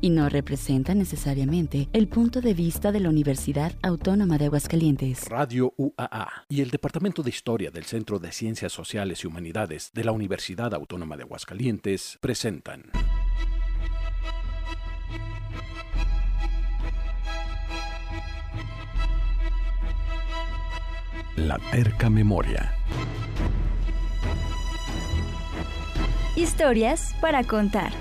y no representa necesariamente el punto de vista de la Universidad Autónoma de Aguascalientes. Radio UAA y el Departamento de Historia del Centro de Ciencias Sociales y Humanidades de la Universidad Autónoma de Aguascalientes presentan. La terca memoria. Historias para contar.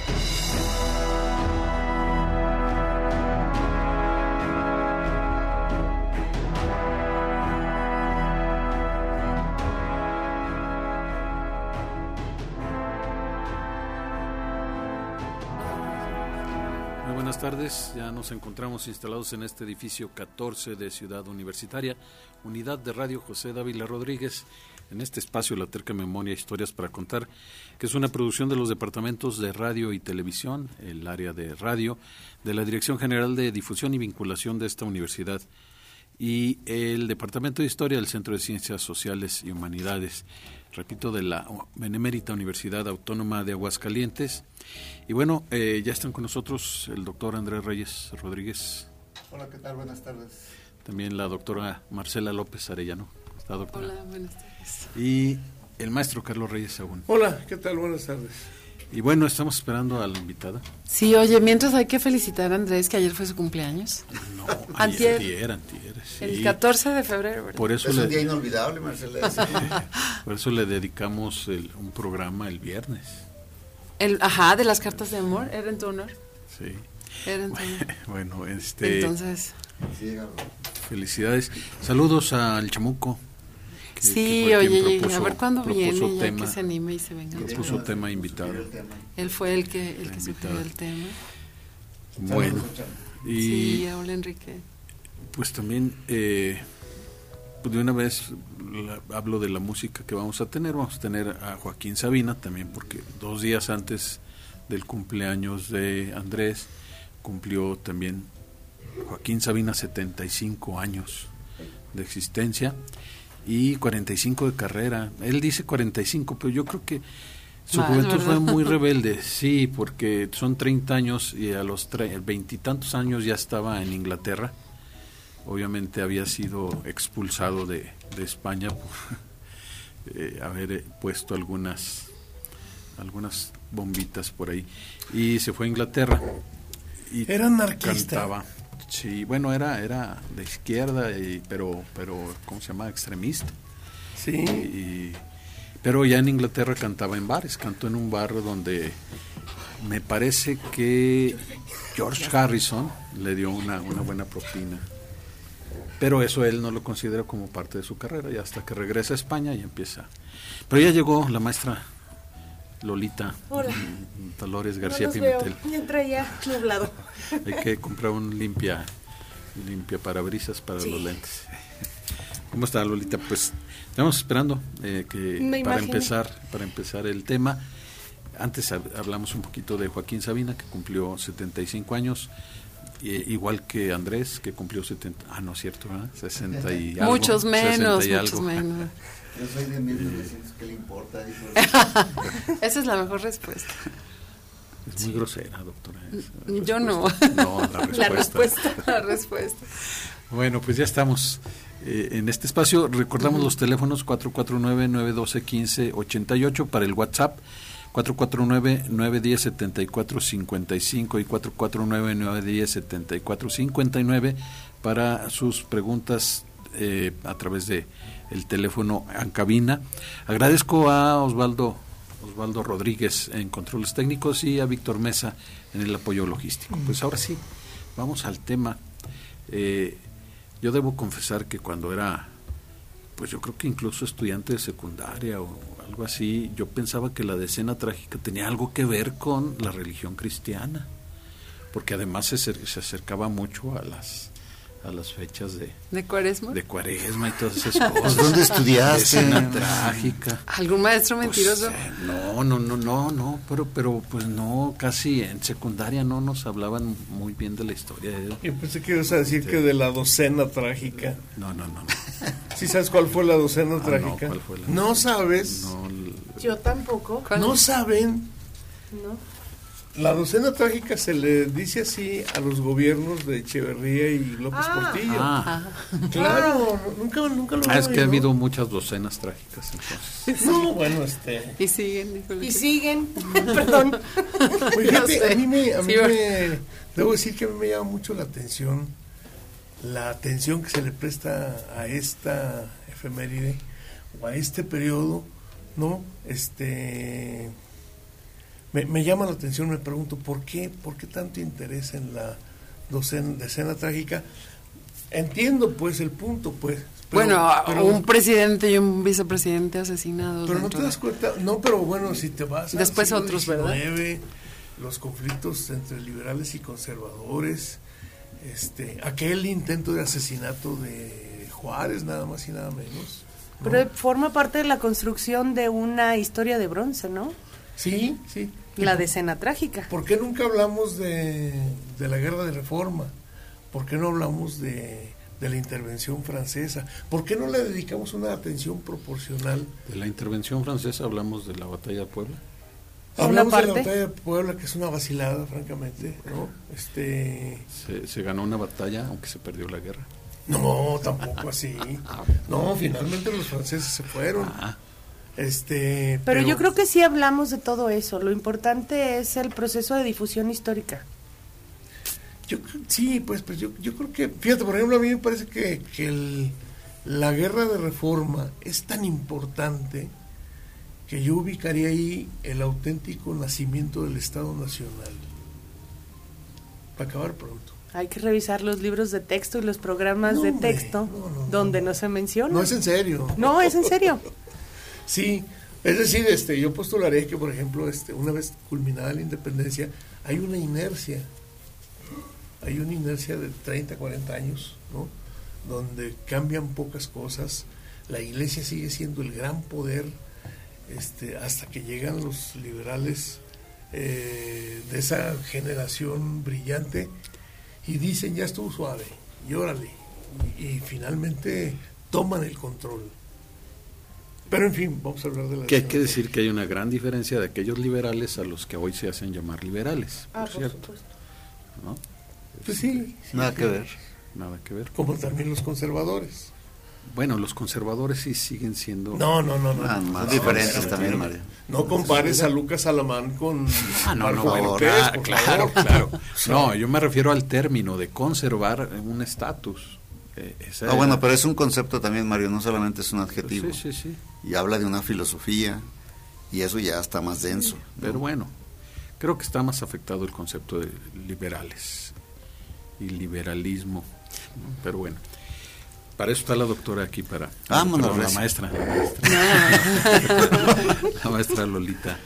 Tardes, ya nos encontramos instalados en este edificio 14 de Ciudad Universitaria, unidad de radio José Dávila Rodríguez, en este espacio La Terca Memoria Historias para Contar, que es una producción de los departamentos de radio y televisión, el área de radio, de la Dirección General de Difusión y Vinculación de esta universidad y el Departamento de Historia del Centro de Ciencias Sociales y Humanidades, repito, de la Benemérita Universidad Autónoma de Aguascalientes. Y bueno, eh, ya están con nosotros el doctor Andrés Reyes Rodríguez. Hola, ¿qué tal? Buenas tardes. También la doctora Marcela López Arellano. ¿Está, doctora? Hola, buenas tardes. Y el maestro Carlos Reyes Sagún. Hola, ¿qué tal? Buenas tardes. Y bueno, estamos esperando a la invitada. Sí, oye, mientras hay que felicitar a Andrés, que ayer fue su cumpleaños. No, Antier. antier, antier, sí. El 14 de febrero, ¿verdad? Por eso, Es le, un día inolvidable, Marcela. por eso le dedicamos el- un programa el viernes. El, ajá, de las cartas de amor, era en tu honor. Sí. Era en tu honor. Bueno, este, Entonces, Sí, felicidades. Saludos al Chamuco. que- que sí, quien oye, propuso- a ver cuándo propuso viene, ya tema, que se anime y se venga. propuso tema invitado. Tema. Él fue el que, el que sugirió el tema. Bueno, y Sí, hola Enrique. Pues también eh, pues de una vez la- hablo de la música que vamos a tener. Vamos a tener a Joaquín Sabina también, porque dos días antes del cumpleaños de Andrés cumplió también Joaquín Sabina 75 años de existencia y 45 de carrera. Él dice 45, pero yo creo que su juventud ¿verdad? fue muy rebelde, sí, porque son 30 años y a los veintitantos años ya estaba en Inglaterra. Obviamente había sido expulsado de, de España por eh, haber eh, puesto algunas algunas bombitas por ahí y se fue a Inglaterra y Era anarquista. cantaba sí bueno era era de izquierda y, pero pero cómo se llama extremista Sí. y- pero ya en Inglaterra cantaba en bares, cantó en un bar donde me parece que George Harrison le dio una, una buena propina. Pero eso él no lo considera como parte de su carrera, y hasta que regresa a España y empieza. Pero ya llegó la maestra Lolita Hola. mm, Dolores García no los veo. Pimentel. Ya nublado. Hay que comprar un limpia, limpia parabrisas para Sí. los lentes. ¿Cómo está Lolita? Pues estamos esperando eh, que Me para empezar, para empezar el tema. Antes hab- hablamos un poquito de Joaquín Sabina, que cumplió 75 años, eh, igual que Andrés, que cumplió 70. Ah, no es cierto, ¿verdad? 60 y algo. muchos 60 menos, y muchos algo. menos. Yo soy de 1900, ¿qué le importa? Esa es la mejor respuesta. Es muy grosera, doctora. esa Yo no. No, la respuesta. La respuesta. La respuesta. Bueno, pues ya estamos eh, en este espacio. Recordamos los teléfonos 449-912-1588 para el WhatsApp, 449-910-7455 y 449-910-7459 para sus preguntas eh, a través de el teléfono en cabina. Agradezco a Osvaldo Osvaldo Rodríguez en controles técnicos y a Víctor Mesa en el apoyo logístico. Pues ahora sí, vamos al tema. Eh, yo debo confesar que cuando era, pues yo creo que incluso estudiante de secundaria o algo así, yo pensaba que la decena trágica tenía algo que ver con la religión cristiana, porque además se, se acercaba mucho a las a las fechas de, ¿De cuaresma? de cuaresma y todas esas cosas. ¿Dónde estudiaste? Decena trágica. ¿Algún maestro Pues, mentiroso? eh, no, no, no, no, no, pero, pero pues no, casi en secundaria no nos hablaban muy bien de la historia. ¿eh? Yo pensé que ibas a decir que de la docena trágica. No, no, no. no. ¿Sí sabes cuál fue la docena Ah, no, trágica? ¿cuál fue la- ¿No sabes? No, Yo tampoco. ¿Cuál? ¿No saben? No. La docena trágica se le dice así a los gobiernos de Echeverría y López Ah. Portillo. Ah, Claro, no- nunca, nunca lo ah, es que ha habido muchas docenas trágicas entonces. No, bueno, este. Y siguen. Y siguen, perdón. Pues fíjate, a mí, me, a mí Sí, me- Debo decir que a mí me llama mucho la atención la atención que se le presta a esta efeméride o a este periodo, ¿no? Este. Me, me llama la atención, me pregunto, ¿por qué, ¿por qué tanto interés en la docena, decena trágica? Entiendo, pues, el punto, pues. pero- bueno, pero- un presidente y un vicepresidente asesinados. pero no te das cuenta, no, pero bueno, si te vas Después siglo otros, ¿verdad? XIX, los conflictos entre liberales y conservadores, este, aquel intento de asesinato de Juárez, nada más y nada menos. ¿no? Pero forma parte de la construcción de una historia de bronce, ¿no? sí, sí. La decena trágica. ¿Por qué nunca hablamos de, de la guerra de reforma? ¿Por qué no hablamos de, de la intervención francesa? ¿Por qué no le dedicamos una atención proporcional? De la intervención francesa hablamos de la batalla de Puebla. Hablamos de la batalla de Puebla, que es una vacilada, francamente, ¿no? Este, Se, se ganó una batalla, aunque se perdió la guerra. no, tampoco así. No, finalmente los franceses se fueron. Este, Pero, yo creo que sí hablamos de todo eso. Lo importante es el proceso de difusión histórica. yo sí, pues, pues yo, yo creo que, fíjate, por ejemplo, a mí me parece que, que el- la guerra de reforma es tan importante que yo ubicaría ahí el auténtico nacimiento del Estado Nacional. Para acabar pronto. Hay que revisar los libros de texto y los programas No, de texto no, no, no. donde no se menciona. No es en serio. No, es en serio. Sí, es decir, este, yo postularé que, por ejemplo, este, una vez culminada la independencia, hay una inercia, hay una inercia de 30, 40 años, ¿no? Donde cambian pocas cosas, la iglesia sigue siendo el gran poder, este, hasta que llegan los liberales eh, de esa generación brillante y dicen, ya estuvo suave, y órale, y, y finalmente toman el control. Pero en fin, vamos a hablar de la... que hay que decir que hay una gran diferencia de aquellos liberales a los que hoy se hacen llamar liberales, Ah, por cierto. ¿no? Pues sí, sí, Nada que ver. Nada que ver. como también los conservadores. Bueno, los conservadores sí siguen siendo... No, no, no, no. Ah, no, más no, diferentes no, también, no, Mario. No compares a Lucas Alamán con Ah, no, no, bueno, Cortés, claro, por claro, claro. No, yo me refiero al término de conservar un estatus. Eh, esa Ah, bueno, pero es un concepto también, Mario, no solamente es un adjetivo. Sí, sí, sí. Y habla de una filosofía, y eso ya está más denso. ¿no? Pero bueno, creo que está más afectado el concepto de liberales y liberalismo. ¿no? Pero bueno, para eso está la doctora aquí, para... Vámonos, perdón, la maestra. La maestra, la maestra Lolita.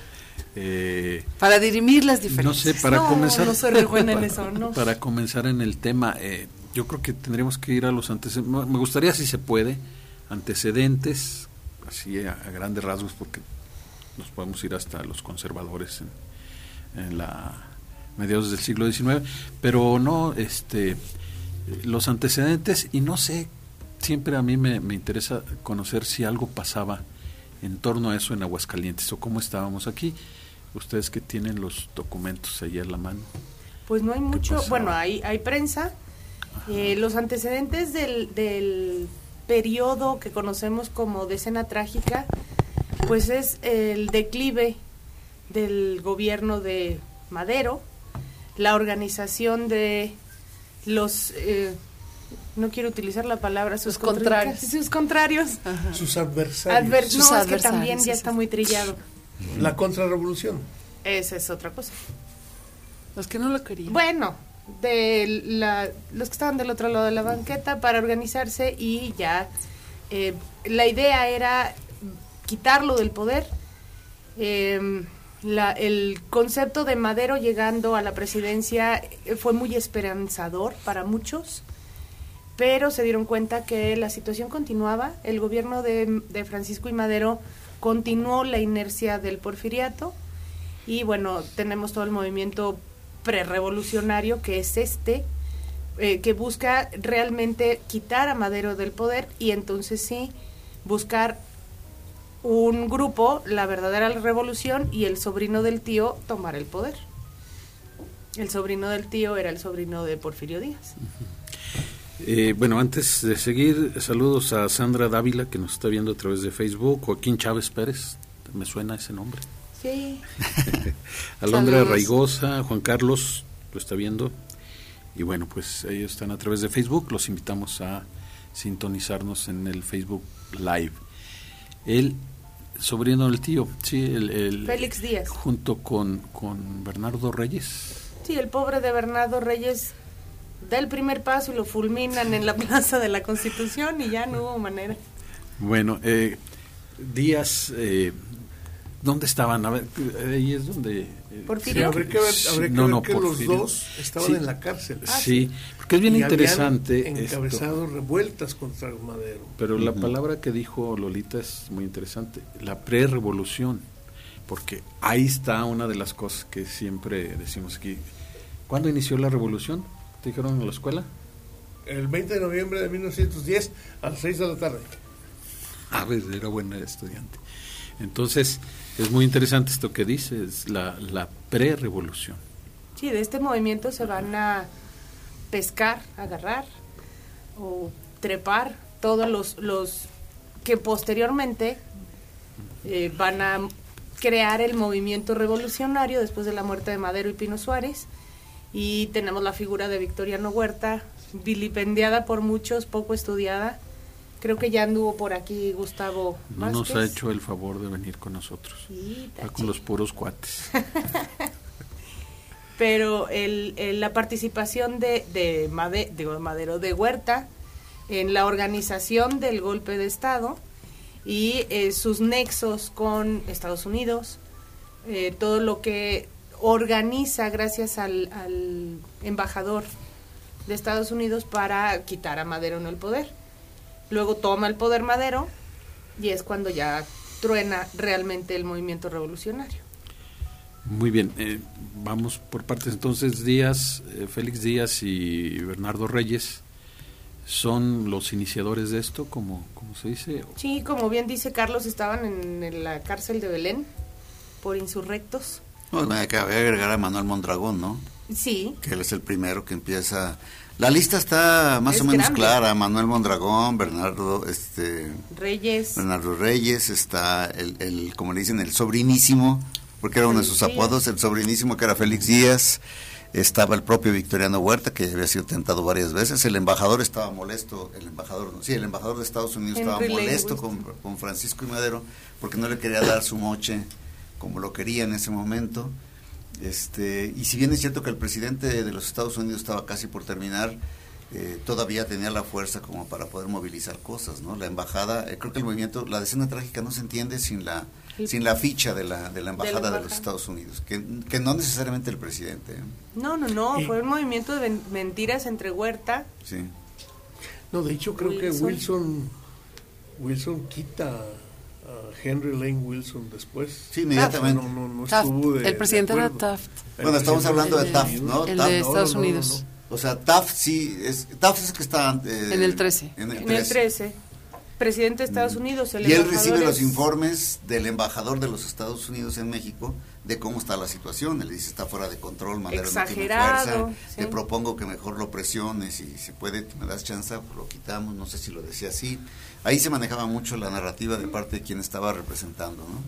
Eh, Para dirimir las no diferencias. sé, para No, comenzar... no buena en eso, no. Para comenzar en el tema, eh, yo creo que tendríamos que ir a los antecedentes. Me gustaría, si se puede, antecedentes, así a, a grandes rasgos, porque nos podemos ir hasta los conservadores en, en la mediados del siglo XIX, pero no, este, los antecedentes y no sé, siempre a mí me, me interesa conocer si algo pasaba en torno a eso en Aguascalientes o cómo estábamos aquí. Ustedes que tienen los documentos ahí a la mano. Pues no hay mucho, bueno, hay, hay prensa. Eh, los antecedentes del, del periodo que conocemos como decena trágica, pues es el declive del gobierno de Madero, la organización de los, eh, no quiero utilizar la palabra, sus contrarios. sus contrarios. Ajá. Sus adversarios. Adver- Sus no, es que también ya está muy trillado. La contrarrevolución. Esa es otra cosa. Los que no lo querían. Bueno, de la, los que estaban del otro lado de la banqueta para organizarse y ya eh, la idea era quitarlo del poder. Eh, la- el concepto de Madero llegando a la presidencia eh, fue muy esperanzador para muchos, pero se dieron cuenta que la situación continuaba. El gobierno de, de Francisco y Madero continuó la inercia del porfiriato y bueno, tenemos todo el movimiento prerevolucionario que es este, eh, que busca realmente quitar a Madero del poder y entonces sí buscar un grupo, la verdadera revolución y el sobrino del tío tomar el poder. El sobrino del tío era el sobrino de Porfirio Díaz. Eh, bueno, antes de seguir, saludos a Sandra Dávila, que nos está viendo a través de Facebook, Joaquín Chávez Pérez, me suena ese nombre. Sí. Alondra Saludos. Raigosa, Juan Carlos, lo está viendo. Y bueno, pues ellos están a través de Facebook, los invitamos a sintonizarnos en el Facebook Live. El sobrino del tío, sí, el, el- Félix Díaz. junto con, con Bernardo Reyes. Sí, el pobre de Bernardo Reyes da el primer paso y lo fulminan en la Plaza de la Constitución y ya no hubo manera. Bueno, eh, Díaz, eh, ¿dónde estaban? A ver, ahí es donde... eh, Sí, Porfirio. habría que ver, habría que, No, ver no, que los dos estaban Sí. en la cárcel. sí, porque es bien Y interesante. esto. encabezado revueltas contra Madero. Pero la palabra que dijo Lolita es muy interesante, la pre-revolución, porque ahí está una de las cosas que siempre decimos aquí. ¿Cuándo inició la revolución? ¿Te dijeron en la escuela? El 20 de noviembre de 1910 a las 6 de la tarde. A ver, era buena estudiante. Entonces, es muy interesante esto que dices, la, la pre-revolución. Sí, de este movimiento se van a pescar, agarrar o trepar todos los, los que posteriormente eh, van a crear el movimiento revolucionario después de la muerte de Madero y Pino Suárez. Y tenemos la figura de Victoriano Huerta, vilipendiada por muchos, poco estudiada. Creo que ya anduvo por aquí Gustavo No nos ha hecho el favor de venir con nosotros. Está con los puros cuates. pero el, el- la participación de, de, Made- Madero de Huerta en la organización del golpe de Estado y eh, sus nexos con Estados Unidos, eh, todo lo que organiza gracias al, al embajador de Estados Unidos para quitar a Madero en el poder. Luego toma el poder Madero y es cuando ya truena realmente el movimiento revolucionario. Muy bien, eh, vamos por partes. Entonces, Díaz, eh, Félix Díaz y Bernardo Reyes son los iniciadores de esto, como, como se dice. Sí, como bien dice Carlos, estaban en, en la cárcel de Belén por insurrectos. Bueno, hay que agregar a Manuel Mondragón, ¿no? Sí, Que él es el primero que empieza. La lista está más Es o menos grande. clara. Manuel Mondragón, Bernardo, este, Reyes. Bernardo Reyes, está el, el, como le dicen, el sobrinísimo, porque era uno de sus apodos, el sobrinísimo que era Félix Díaz. Estaba el propio Victoriano Huerta, que había sido tentado varias veces. El embajador estaba molesto, el embajador, sí, el embajador de Estados Unidos estaba Henry molesto con, con Francisco y Madero, porque no le quería dar su moche como lo quería en ese momento. Este, y si bien es cierto que el presidente de los Estados Unidos estaba casi por terminar, eh, todavía tenía la fuerza como para poder movilizar cosas, ¿no? La embajada, eh, creo que el movimiento, la decena trágica no se entiende sin la sin la ficha de la, de la embajada de, los embajada. Estados Unidos, que, que no necesariamente el presidente, ¿eh? No, no, no, Y- fue un movimiento de mentiras entre Huerta. sí. No, de hecho creo que Wilson. Wilson quita Henry Lane Wilson después. Sí, inmediatamente. No, no, no Taft, estuvo de- el presidente de era. Taft. El Bueno, estamos hablando de los Estados Taft. ¿no? El Taft, de no, Estados no, no, no, Unidos. O sea, Taft sí, es, Taft es el que está... eh, En el 13. En el En 13. el 13, presidente de Estados Unidos. El Y él recibe los es- informes del embajador de los Estados Unidos en México de cómo está la situación. Él dice, está fuera de control, Madero no tiene Exagerado, fuerza. sí. Te propongo que mejor lo presiones y si puede, me das chance, pues lo quitamos. No sé si lo decía así. Ahí se manejaba mucho la narrativa de parte de quien estaba representando, ¿no?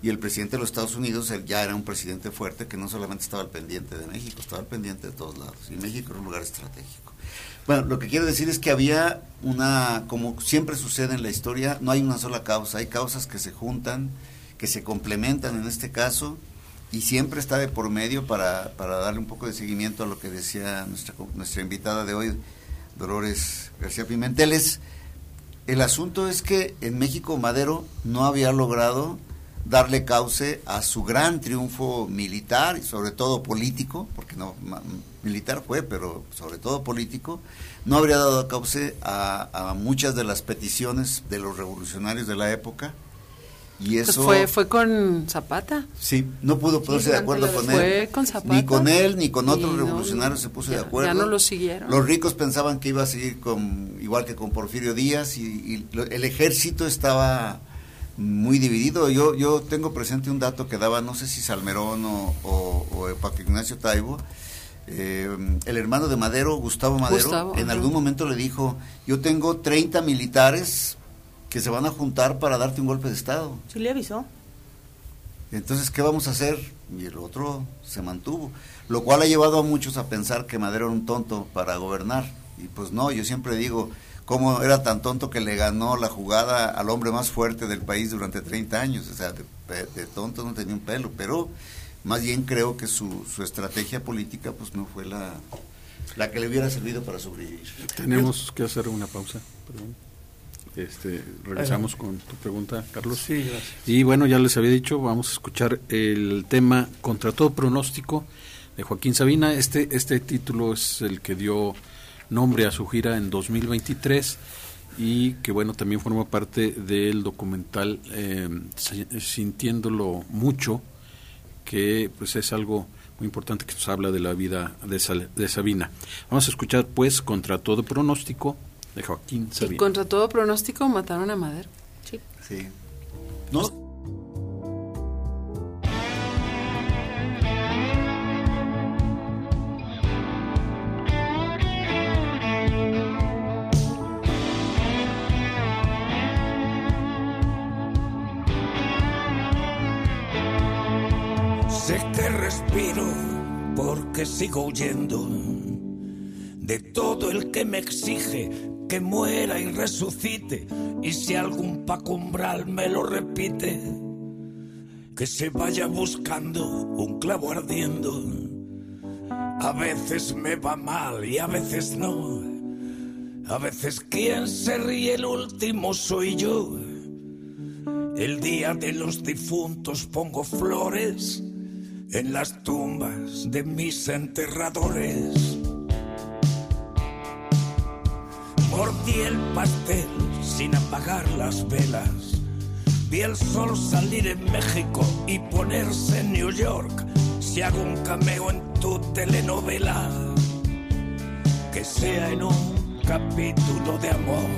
Y el presidente de los Estados Unidos ya era un presidente fuerte que no solamente estaba al pendiente de México, estaba al pendiente de todos lados. Y México era un lugar estratégico. Bueno, lo que quiero decir es que había una, como siempre sucede en la historia, no hay una sola causa, hay causas que se juntan, que se complementan en este caso, y siempre está de por medio para, para darle un poco de seguimiento a lo que decía nuestra, nuestra invitada de hoy, Dolores García Pimenteles. El asunto es que en México Madero no había logrado darle cauce a su gran triunfo militar y sobre todo político, porque no militar fue, pero sobre todo político, no habría dado cauce a, a muchas de las peticiones de los revolucionarios de la época y Pues eso fue, fue con Zapata. sí no pudo ponerse de acuerdo con Fue él, con Zapata. ni con él ni con otros no, revolucionarios se puso ya- de acuerdo. Ya no lo siguieron. Los ricos pensaban que iba a seguir con igual que con Porfirio Díaz y, y lo- el ejército estaba muy dividido. Yo, yo tengo presente un dato que daba, no sé si Salmerón o, o, Paco Ignacio Taibo, eh, el hermano de Madero, Gustavo Madero, en algún momento le dijo, yo tengo 30 militares que se van a juntar para darte un golpe de Estado. Sí le avisó. Entonces, ¿qué vamos a hacer? Y el otro se mantuvo. Lo cual ha llevado a muchos a pensar que Madero era un tonto para gobernar. Y pues no, yo siempre digo, cómo era tan tonto que le ganó la jugada al hombre más fuerte del país durante 30 años. O sea, de, tonto no tenía un pelo, pero más bien creo que su, su estrategia política pues no fue la, la que le hubiera servido para sobrevivir. Tenemos que hacer una pausa, Este, regresamos con tu pregunta, Carlos. Sí, gracias. Y bueno, ya les había dicho, vamos a escuchar el tema Contra todo pronóstico de Joaquín Sabina. Este, este título es el que dio nombre a su gira en 2023 y que bueno también forma parte del documental eh, sintiéndolo mucho que pues es algo muy importante que nos habla de la vida de, de Sabina vamos a escuchar pues contra todo pronóstico de Joaquín Sabina contra todo pronóstico mataron a Madero sí. Sí. No porque sigo huyendo de todo el que me exige que muera y resucite. Y si algún pacumbral me lo repite, que se vaya buscando un clavo ardiendo. A veces me va mal y a veces no. A veces quien se ríe el último soy yo. El día de los difuntos pongo flores en las tumbas de mis enterradores. Mordí el pastel sin apagar las velas. Vi el sol salir en México y ponerse en New York. Si hago un cameo en tu telenovela, que sea en un capítulo de amor.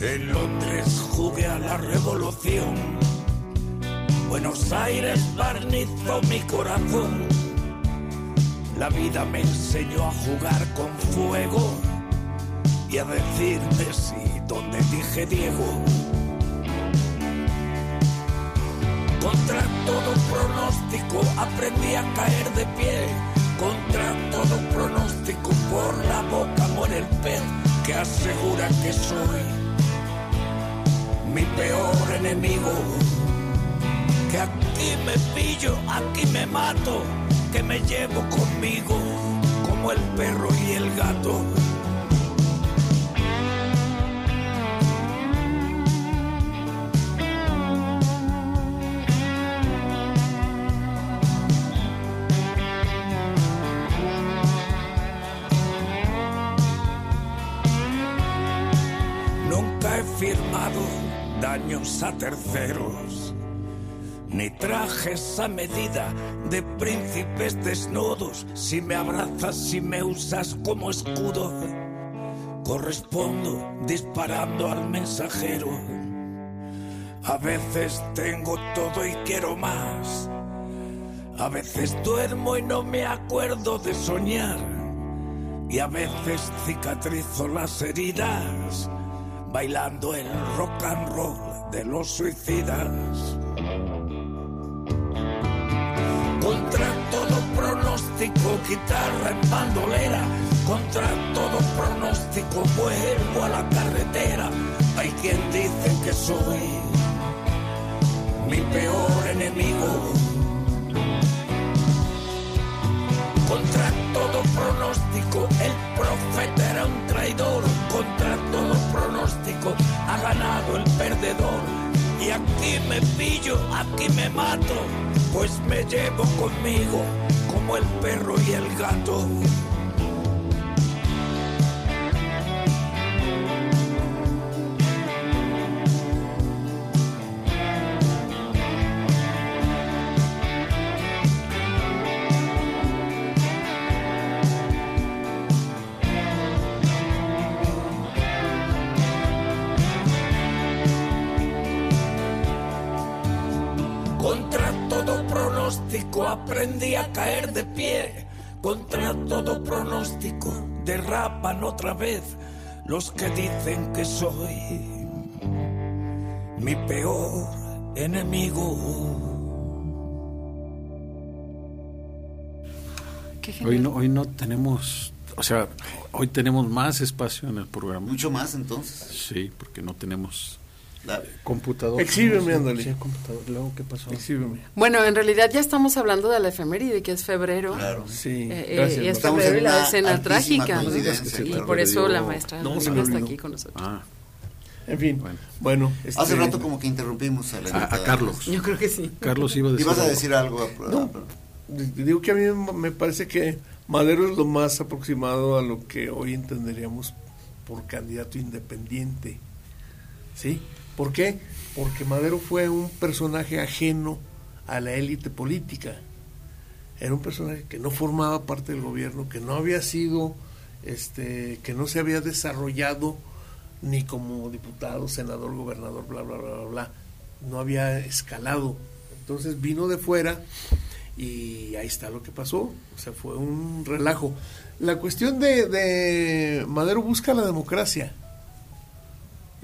En Londres jugué a la revolución Buenos Aires barnizó mi corazón. La vida me enseñó a jugar con fuego y a decirme sí donde dije Diego. Contra todo pronóstico aprendí a caer de pie. Contra todo pronóstico por la boca muere el pez que asegura que soy mi peor enemigo que aquí me pillo, aquí me mato, que me llevo conmigo como el perro y el gato. A terceros ni trajes a medida de príncipes desnudos. Si me abrazas, si me usas como escudo, correspondo disparando al mensajero. A veces tengo todo y quiero más. A veces duermo y no me acuerdo de soñar. Y a veces cicatrizo las heridas bailando el rock and roll de los suicidas. Contra todo pronóstico, guitarra en bandolera. Contra todo pronóstico, vuelvo a la carretera. Hay quien dice que soy mi peor enemigo. Contra todo pronóstico, el profeta me pillo, aquí me mato pues me llevo conmigo como el perro y el gato. Caer de pie contra todo pronóstico. Derrapan otra vez los que dicen que soy mi peor enemigo. Hoy no, hoy no tenemos, o sea, hoy tenemos más espacio en el programa. Mucho más entonces. Sí, porque no tenemos La- computador. Exhíbeme, ándale. sí, computador. Luego, ¿qué pasó? Exhíbeme. Bueno, en realidad ya estamos hablando de la efeméride, que es febrero. Claro. Sí, Eh, eh, gracias. y es Estamos febrero y en la escena trágica. Y claro. por eso la maestra No, está aquí con nosotros. Ah, en fin, Bueno. bueno. Hace este, rato como que interrumpimos a la A, a invitada. Carlos. Yo creo que sí. Carlos iba a decir. ¿Ibas a algo. decir algo? a- No. Digo que a mí me parece que Madero es lo más aproximado a lo que hoy entenderíamos por candidato independiente. ¿Sí? ¿Por qué? Porque Madero fue un personaje ajeno a la élite política. Era un personaje que no formaba parte del gobierno, que no había sido, este, que no se había desarrollado ni como diputado, senador, gobernador, bla, bla, bla, bla, bla. No había escalado. Entonces vino de fuera y ahí está lo que pasó. O sea, fue un relajo. La cuestión de, de Madero busca la democracia.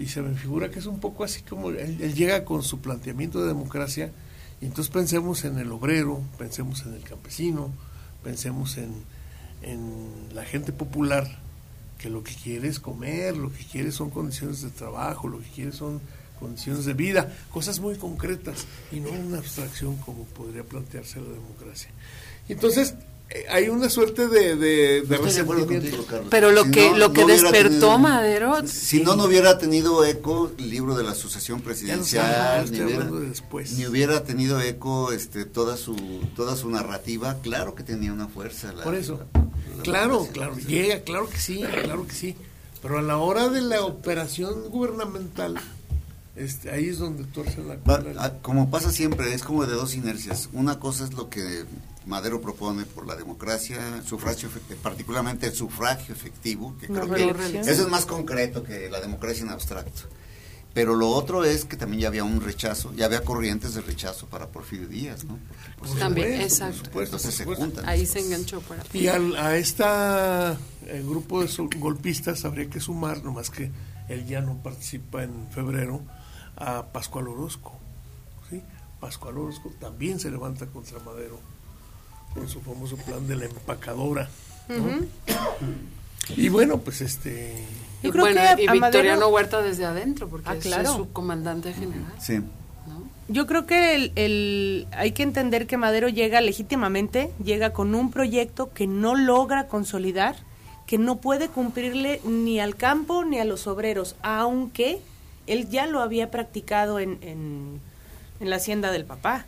Y se me figura que es un poco así como él, él llega con su planteamiento de democracia. Y entonces pensemos en el obrero, pensemos en el campesino, pensemos en, en la gente popular que lo que quiere es comer, lo que quiere son condiciones de trabajo, lo que quiere son condiciones de vida, cosas muy concretas y no una abstracción como podría plantearse la democracia. Entonces hay una suerte de, de, de de. Pero lo Si que no, lo que despertó tenido- Madero, Si no, no hubiera tenido eco el libro de la sé, Presidencial, ni hubiera, hablando de después. ni hubiera tenido eco este, toda su toda su narrativa, claro que tenía una fuerza. la- Por eso. la- la Claro, claro, llega, claro que sí, claro que sí. Pero a la hora de la operación gubernamental, este, ahí es donde tuerce la cola. ah, como pasa siempre, es como de dos inercias. Una cosa es lo que Madero propone por la democracia, sufragio, efect- particularmente el sufragio efectivo, que creo que eso es más concreto que la democracia en abstracto. Pero lo otro es que también ya había un rechazo, ya había corrientes de rechazo para Porfirio Díaz, ¿no? Porque, pues, También, supuesto, exacto. por supuesto, entonces por se juntan. ahí se enganchó para Y al, a este grupo de golpistas habría que sumar, nomás que él ya no participa en febrero, a Pascual Orozco. ¿sí? Pascual Orozco también se levanta contra Madero con su famoso plan de la empacadora. ¿no? Y bueno, pues este... Y creo bueno, que y a Victoriano Madero- Huerta desde adentro, porque Ah, es claro. su comandante general. Sí. ¿no? Yo creo que el, el- hay que entender que Madero llega legítimamente, llega con un proyecto que no logra consolidar, que no puede cumplirle ni al campo ni a los obreros, aunque él ya lo había practicado en, en, en la hacienda del papá.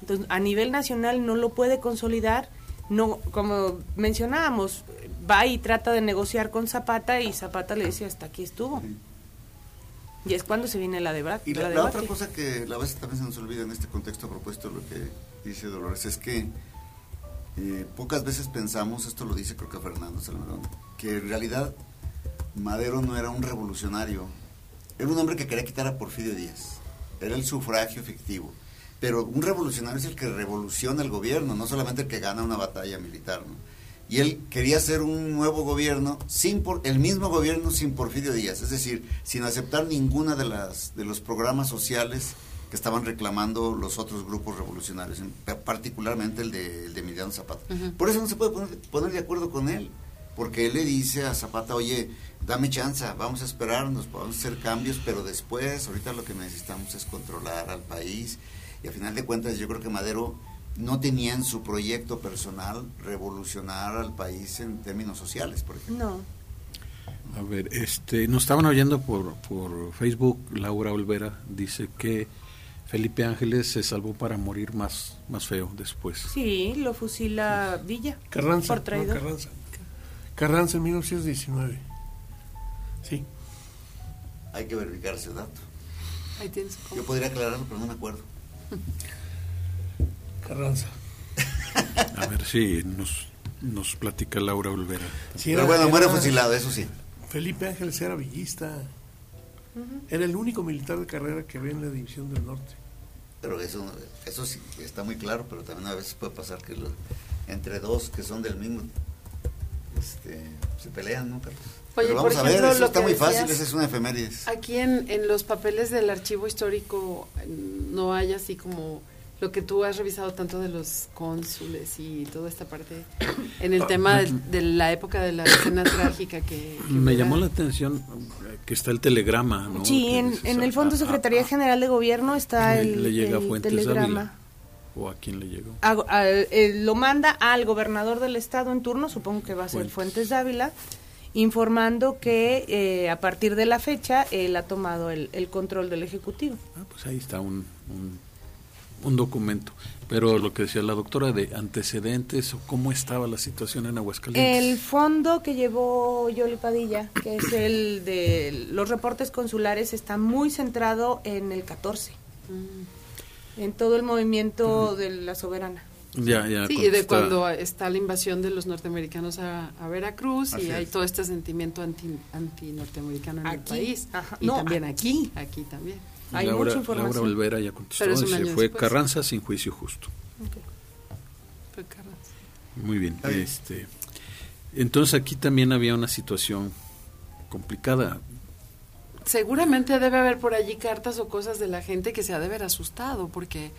Entonces, a nivel nacional no lo puede consolidar, no, como mencionábamos, va y trata de negociar con Zapata y Zapata le dice hasta aquí estuvo. Y es cuando se viene la, deba Y la, la la debate. otra cosa que la vez también se nos olvida en este contexto propuesto, lo que dice Dolores, es que eh, pocas veces pensamos, esto lo dice creo que Fernando Salmerón, que en realidad Madero no era un revolucionario, era un hombre que quería quitar a Porfirio Díaz, era el sufragio efectivo. Pero un revolucionario es el que revoluciona el gobierno, no solamente el que gana una batalla militar. ¿no? Y él quería hacer un nuevo gobierno, sin por, el mismo gobierno sin Porfirio Díaz, es decir, sin aceptar ninguna de, las, de los programas sociales que estaban reclamando los otros grupos revolucionarios, en- particularmente el de, el de Emiliano Zapata. Por eso no se puede poner, poner de acuerdo con él, porque él le dice a Zapata, oye, dame chance, vamos a esperarnos, podemos hacer cambios, pero después, ahorita lo que necesitamos es controlar al país. Y a final de cuentas, yo creo que Madero no tenía en su proyecto personal revolucionar al país en términos sociales, por ejemplo. No. A ver, este, nos estaban oyendo por, por Facebook, Laura Olvera dice que Felipe Ángeles se salvó para morir más, más feo después. Sí, lo fusila Villa. Carranza, Por traidor. no, Carranza. Carranza en 1919. Sí. Hay que verificar ese dato. Ahí tienes Yo podría aclararlo, pero no me acuerdo. Carranza. A ver si nos, nos platica Laura Olvera. Sí, pero era- bueno, muere fusilado, eso sí. Felipe Ángeles era villista. Era el único militar de carrera que había en la División del Norte. Pero eso, eso sí está muy claro, pero también a veces puede pasar que los, entre dos que son del mismo este, se pelean, ¿no, Carlos? Oye, Pero por vamos a ver, ejemplo, eso lo está que muy fácil, esa es una efemérides. Aquí en, en los papeles del archivo histórico no hay así como lo que tú has revisado tanto de los cónsules y toda esta parte en el Ah, tema de, la época de la escena trágica que... que Me llamó la atención eh, que está el telegrama, ¿no? Sí, en, dices, en el Fondo ah, Secretaría ah, General de Gobierno está le- el, le llega a el Fuentes telegrama. ¿O a quién le llegó? A- a- eh, lo manda al gobernador del estado en turno, supongo que va a ser Fuentes. Fuentes Dávila, informando que eh, a partir de la fecha él ha tomado el, el control del Ejecutivo. Ah, pues ahí está un, un, un documento. Pero lo que decía la doctora de antecedentes o cómo estaba la situación en Aguascalientes. El fondo que llevó Yoli Padilla, que es el de los reportes consulares, está muy centrado en el 14, Mm. En todo el movimiento de la soberana. Ya, ya. Sí, y de está- cuando está la invasión de los norteamericanos a, a Veracruz Así y hay es. todo este sentimiento anti, anti-norteamericano en el Aquí, país. ajá. Y No, también aquí. aquí, aquí también. Hay Laura, mucha información. Laura Olvera ya contestó Pero es un y año se fue después. Carranza sin juicio justo. Fue Carranza. Muy bien. Este, entonces aquí también había una situación complicada. Seguramente debe haber por allí cartas o cosas de la gente que se ha de haber asustado, porque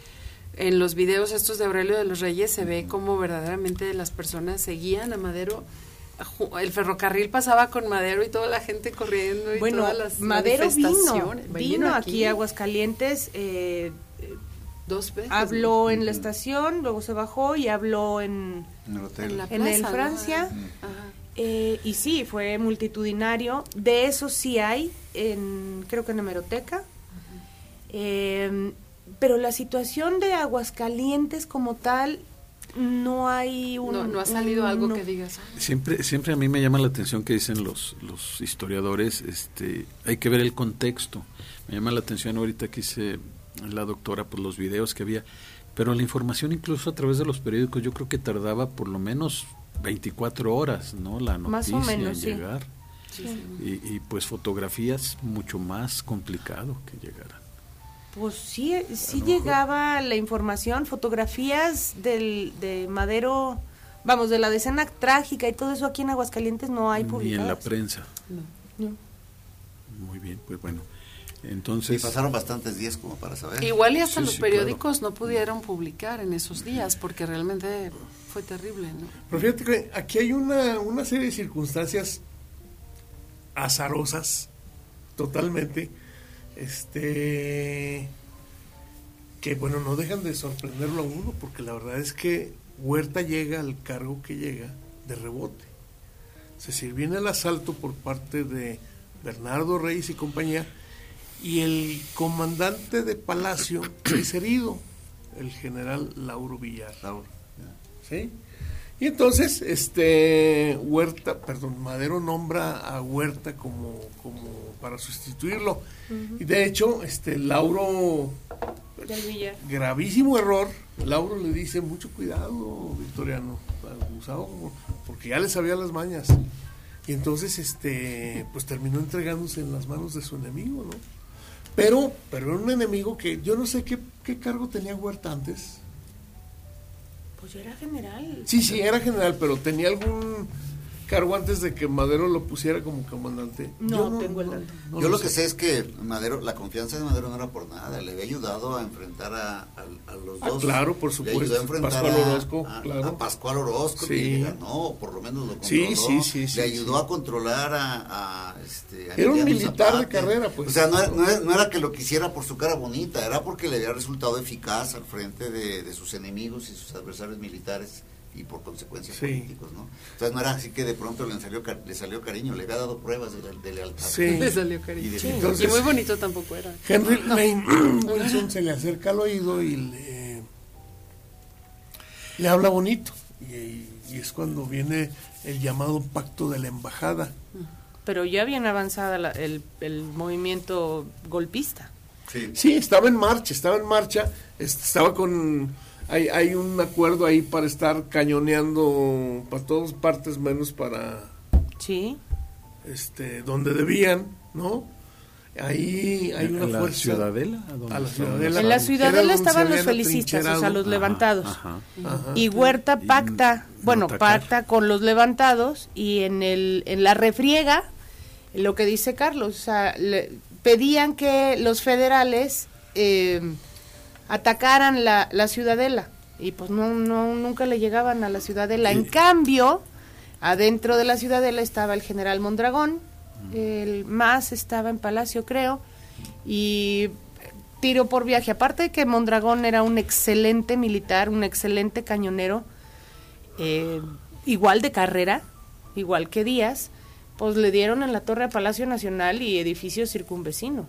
en los videos estos de Aurelio de los Reyes se ve como verdaderamente las personas seguían a Madero. El ferrocarril pasaba con Madero y toda la gente corriendo y Bueno, todas las Madero vino, vino aquí a Aguascalientes, eh, dos veces. habló en la estación, luego se bajó y habló en, En el hotel. en la en el plaza, ¿no? Francia. Ajá. Eh, y sí, fue multitudinario. De eso sí hay, en, creo que en Hemeroteca. Eh, pero la situación de Aguascalientes como tal, no hay un... No, no ha salido un- algo no. que digas. "Ah, Siempre, siempre a mí me llama la atención que dicen los, los historiadores, este, hay que ver el contexto. Me llama la atención ahorita que hice la doctora por los videos que había, pero la información incluso a través de los periódicos yo creo que tardaba por lo menos 24 horas, ¿no? La Más noticia o menos, en sí. llegar. Y, y pues fotografías mucho más complicado que llegaran. Pues sí, sí llegaba la información, fotografías del, de Madero, vamos, de la decena trágica y todo eso aquí en Aguascalientes no hay Ni en publicadas. la prensa. No. No. Muy bien, pues bueno. Y Entonces, pasaron bastantes días como para saber. Igual y hasta Sí, los sí, periódicos no pudieron publicar en esos días porque realmente fue terrible, ¿no? Pero fíjate que aquí hay una, una serie de circunstancias azarosas, totalmente, este, que bueno, no dejan de sorprenderlo a uno, porque la verdad es que Huerta llega al cargo que llega de rebote. Se sirvió en el asalto por parte de Bernardo Reyes y compañía, y el comandante de Palacio es herido, el general Lauro Villar. Laura, ¿sí? Y entonces, este, Huerta, perdón, Madero nombra a Huerta como, como para sustituirlo. Y de hecho, este, Lauro, Villar. gravísimo error, Lauro le dice, mucho cuidado, Victoriano, abusado, porque ya le sabía las mañas. Y entonces, este, pues terminó entregándose en las manos de su enemigo, ¿no? Pero, pero era un enemigo que yo no sé qué, qué cargo tenía Huerta antes. Pues yo era general. Sí, sí, era general, pero tenía algún cargo antes de que Madero lo pusiera como comandante. No tengo el dato. no Yo lo sé. que sé es que Madero, la confianza de Madero no era por nada, le había ayudado a enfrentar a, a- a los Ah, dos. claro, por Le supuesto. ayudó a enfrentar Pascual a- Orozco, a, claro. a Pascual Orozco, Sí. que le ganó, por lo menos lo controló. Sí, sí, sí, sí, Le ayudó sí. a controlar a, a, este, a Era un militar de carrera, pues. O sea, no era, no era- no era que lo quisiera por su cara bonita, era porque le había resultado eficaz al frente de, de sus enemigos y sus adversarios militares y por consecuencia Sí. políticos, ¿no? O sea, no era así que de pronto le salió, le salió cariño, le había dado pruebas de, de lealtad. Sí. Le salió cariño. Y de- Sí. Entonces- y muy bonito tampoco era. Henry Lane Wilson se le acerca al oído y le, le habla bonito. Y, y es cuando viene el llamado pacto de la embajada. Pero ya bien avanzada la- el, el movimiento golpista. Sí. Sí, estaba en marcha, estaba en marcha, est- estaba con... Hay, hay un acuerdo ahí para estar cañoneando para todas partes menos para Sí. este donde debían, ¿no? Ahí hay una ¿En la fuerza. ciudadela? ¿A la ciudadela. En la ciudadela estaban los felicistas, o sea, los Ajá, levantados. ajá. Ajá. Y Huerta pacta, no bueno, pacta con los levantados y en el en la refriega, lo que dice Carlos, o sea, le- pedían que los federales eh, atacaran la, la ciudadela y pues no, no nunca le llegaban a la ciudadela. En cambio, adentro de la ciudadela estaba el general Mondragón, el más estaba en Palacio, creo, y tiro por viaje. Aparte de que Mondragón era un excelente militar, un excelente cañonero, eh, igual de carrera, igual que Díaz, pues le dieron en la torre Palacio Nacional y edificios circunvecinos.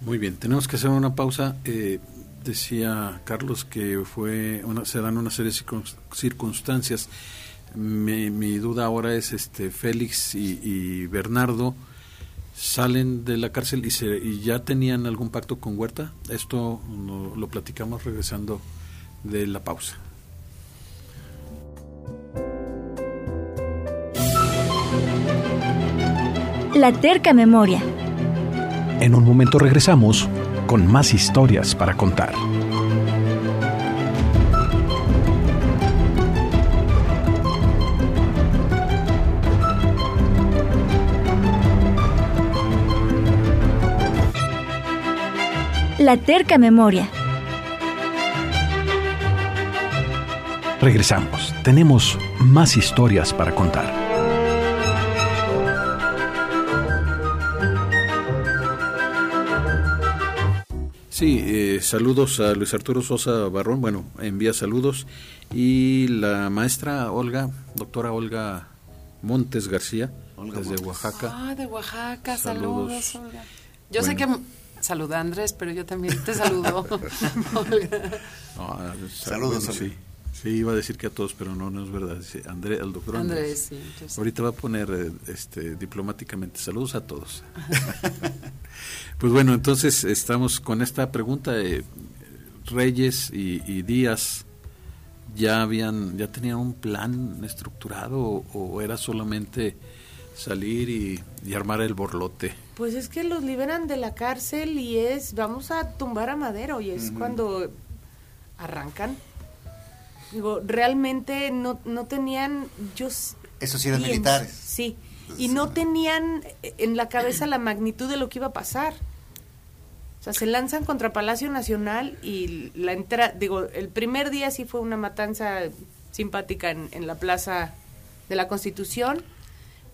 Muy bien, tenemos que hacer una pausa. Eh, decía Carlos que fue una, se dan una serie de circun- circunstancias. Mi, mi duda ahora es, este, Félix y, Bernardo salen de la cárcel y, se, y ya tenían algún pacto con Huerta. Esto no- lo platicamos regresando de la pausa. La terca memoria. En un momento regresamos con más historias para contar. La terca memoria. Regresamos. Tenemos más historias para contar. Sí, eh, saludos a Luis Arturo Sosa Barrón, bueno, envía saludos. Y la maestra Olga, doctora Olga Montes García, Olga desde Montes. Oaxaca. Ah, de Oaxaca, Saludos. saludos, Olga. Yo sé que saluda Andrés, pero yo también te saludo. Olga. Ah, Saludos, bueno, Olga. sí. Sí, iba a decir que a todos, pero no, no es verdad. Dice André, el doctor Andrés. Andrés, sí. entonces- Ahorita va a poner eh, este, diplomáticamente saludos a todos. pues bueno, entonces estamos con esta pregunta. de Reyes y, y Díaz ya habían, ya tenían un plan estructurado o, o era solamente salir y, y armar el borlote. Pues es que los liberan de la cárcel y es, vamos a tumbar a Madero y es cuando arrancan. Digo, realmente no, no tenían, yo... Esos sí eran militares. Sí, y no tenían en la cabeza la magnitud de lo que iba a pasar. O sea, se lanzan contra Palacio Nacional y la entrada, digo, el primer día sí fue una matanza simpática en, en la Plaza de la Constitución,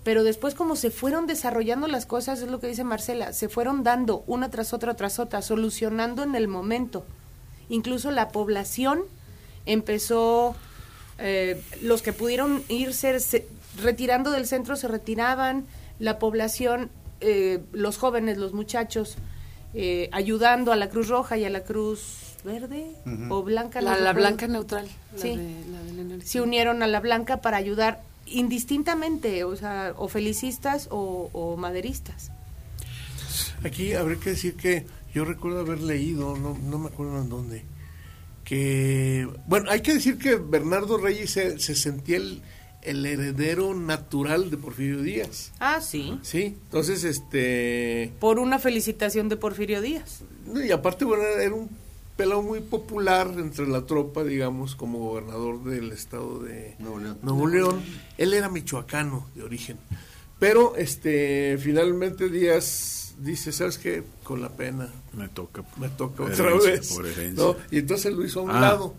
pero después como se fueron desarrollando las cosas, es lo que dice Marcela, se fueron dando una tras otra tras otra, solucionando en el momento. Incluso la población empezó, eh, los que pudieron irse se- retirando del centro se retiraban, la población, eh, los jóvenes, los muchachos, eh, ayudando a la Cruz Roja y a la Cruz Verde o Blanca. La, la recuerdo. blanca neutral. la Sí. de- la de la energía. se unieron a la Blanca para ayudar indistintamente, o sea, o felicistas o, o maderistas. Aquí habría que decir que yo recuerdo haber leído, no, no me acuerdo en dónde, que, bueno, hay que decir que Bernardo Reyes se, se sentía el, el heredero natural de Porfirio Díaz. Ah, sí. Sí, entonces, este, Por una felicitación de Porfirio Díaz. y aparte, bueno, era un pelado muy popular entre la tropa, digamos, como gobernador del estado de Nuevo León. Nuevo León. Él era michoacano de origen. Pero, este, finalmente Díaz dice, ¿sabes qué? Con la pena, Me toca. me toca otra vez. por herencia. ¿no? Y entonces lo hizo a un Ah. lado.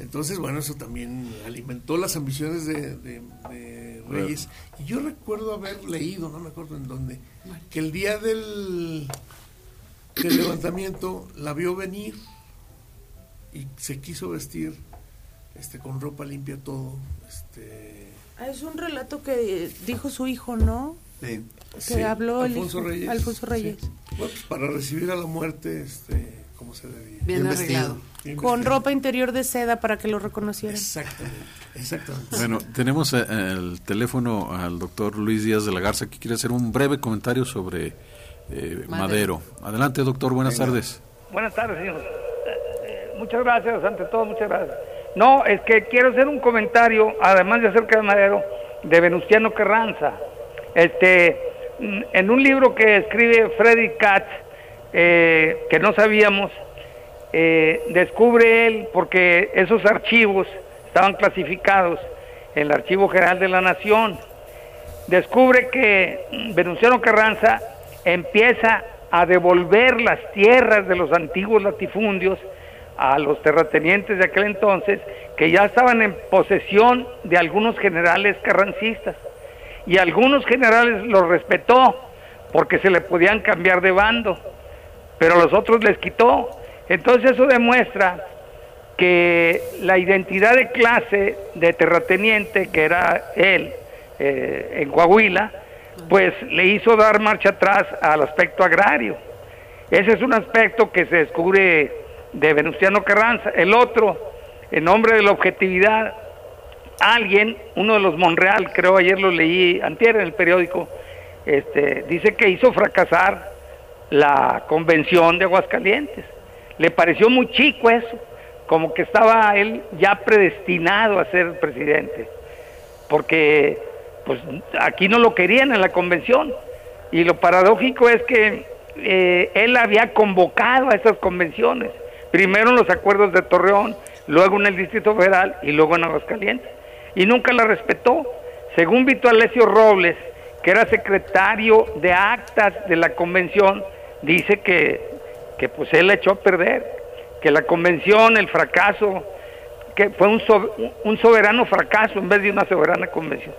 Entonces, bueno, eso también alimentó las ambiciones de, de- de Reyes. Y yo recuerdo haber leído, no me acuerdo en dónde, que el día del, del levantamiento la vio venir y se quiso vestir este con ropa limpia todo. Este, Ah, Es un relato que dijo su hijo, ¿no? Que sí, habló el Alfonso hijo, Reyes. Alfonso Reyes. sí. Bueno, pues para recibir a la muerte, este, como se debía. Bien, Bien arreglado. Bien Con vestido. ropa interior de seda para que lo reconocieran. Exactamente, exactamente. Bueno, tenemos eh, el teléfono al doctor Luis Díaz de la Garza que quiere hacer un breve comentario sobre eh, Madero. Adelante, doctor, buenas tardes. Buenas tardes, señor. Eh, muchas gracias, ante todo, muchas gracias. No, es que quiero hacer un comentario, además de acerca de Madero, de Venustiano Carranza. Este, en un libro que escribe Freddy Katz, eh, que no sabíamos, eh, descubre él, porque esos archivos estaban clasificados en el Archivo General de la Nación, descubre que Venustiano Carranza empieza a devolver las tierras de los antiguos latifundios a los terratenientes de aquel entonces que ya estaban en posesión de algunos generales carrancistas y algunos generales los respetó porque se le podían cambiar de bando pero los otros les quitó entonces eso demuestra que la identidad de clase de terrateniente que era él eh, en Coahuila pues le hizo dar marcha atrás al aspecto agrario ese es un aspecto que se descubre de Venustiano Carranza. El otro, en nombre de la objetividad, alguien, uno de los Monreal, creo ayer lo leí antier en el periódico, este, dice que hizo fracasar la convención de Aguascalientes. Le pareció muy chico eso, como que estaba él ya predestinado a ser presidente, porque pues aquí no lo querían en la convención. Y lo paradójico es que eh, él había convocado a esas convenciones primero en los acuerdos de Torreón, luego en el Distrito Federal y luego en Aguascalientes. Y nunca la respetó. Según Vito Alessio Robles, que era secretario de actas de la convención, dice que, que pues él la echó a perder, que la convención, el fracaso, que fue un, un soberano fracaso en vez de una soberana convención,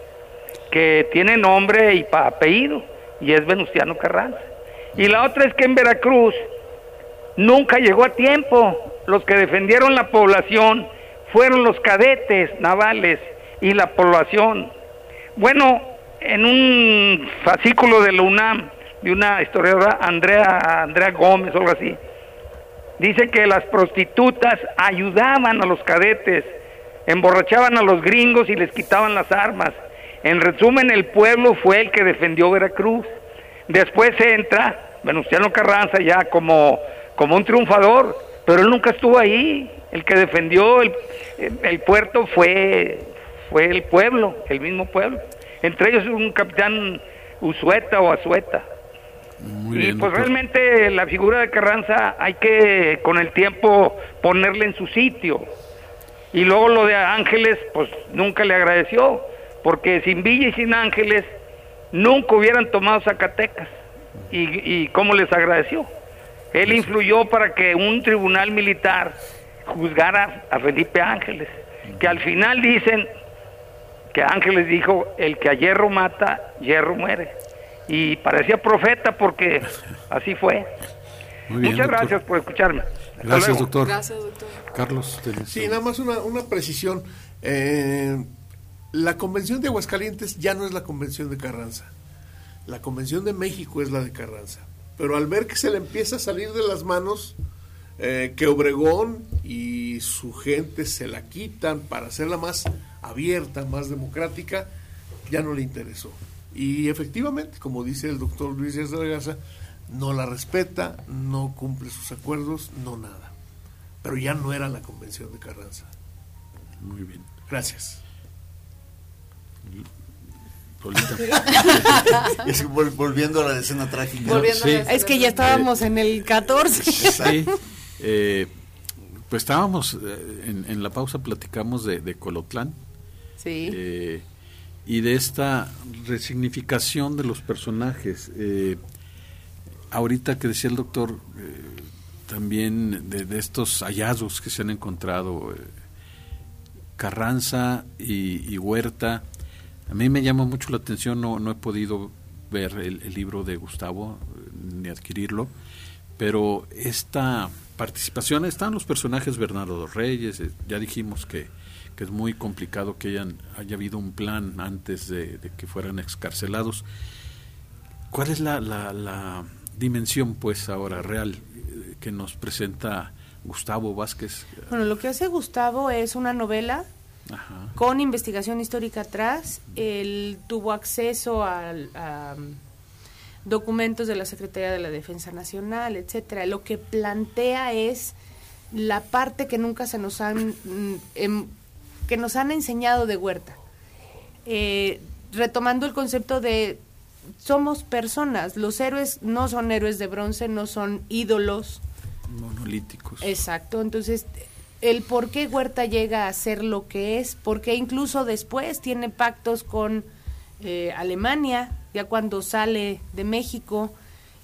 que tiene nombre y apellido, y es Venustiano Carranza. Y la otra es que en Veracruz, nunca llegó a tiempo. Los que defendieron la población fueron los cadetes navales y la población. Bueno, en un fascículo de la UNAM, de una historiadora, Andrea, Andrea Gómez o algo así, dice que las prostitutas ayudaban a los cadetes, emborrachaban a los gringos y les quitaban las armas. En resumen, el pueblo fue el que defendió Veracruz. Después entra Venustiano Carranza ya como como un triunfador, pero él nunca estuvo ahí. El que defendió el, el puerto fue, fue el pueblo, el mismo pueblo. Entre ellos un capitán Usueta o Azueta. y pues realmente la figura de Carranza hay que con el tiempo ponerle en su sitio. Y luego lo de Ángeles, pues nunca le agradeció, porque sin Villa y sin Ángeles nunca hubieran tomado Zacatecas. Y, y cómo les agradeció. Él influyó para que un tribunal militar juzgara a Felipe Ángeles, que al final dicen que Ángeles dijo, el que a hierro mata, hierro muere. Y parecía profeta porque así fue. Muchas gracias por escucharme. gracias, doctor. Carlos. Sí, nada más una, una precisión. Eh, la convención de Aguascalientes ya no es la convención de Carranza. La convención de México es la de Carranza pero al ver que se le empieza a salir de las manos, eh, que Obregón y su gente se la quitan para hacerla más abierta, más democrática, ya no le interesó. Y efectivamente, como dice el doctor Luis Díaz de la Garza, no la respeta, no cumple sus acuerdos, no nada. Pero ya no era la convención de Carranza. Muy bien. Gracias. volviendo a la escena trágica. Es que ya estábamos en el 14. Sí. Eh, pues estábamos, eh, en, la pausa platicamos de, Colotlán. Sí. Eh, y de esta resignificación de los personajes. ahorita que decía el doctor, también de, estos hallazgos que se han encontrado, Carranza y Huerta a mí me llama mucho la atención, no, no he podido ver el, libro de Gustavo ni adquirirlo, pero esta participación están los personajes Bernardo Reyes, eh, ya dijimos que, que es muy complicado que hayan, haya habido un plan antes de, que fueran excarcelados. ¿Cuál es la, la, la, dimensión, pues, ahora real eh, que nos presenta Gustavo Vázquez? Bueno, lo que hace Gustavo es una novela con investigación histórica atrás. Él tuvo acceso a, documentos de la Secretaría de la Defensa Nacional, etcétera. Lo que plantea es la parte que nunca se nos han mm, em, que nos han enseñado de Huerta. Eh, retomando el concepto de somos personas. Los héroes no son héroes de bronce, no son ídolos. Monolíticos. Exacto. Entonces, el por qué Huerta llega a ser lo que es, porque incluso después tiene pactos con eh, Alemania, ya cuando sale de México,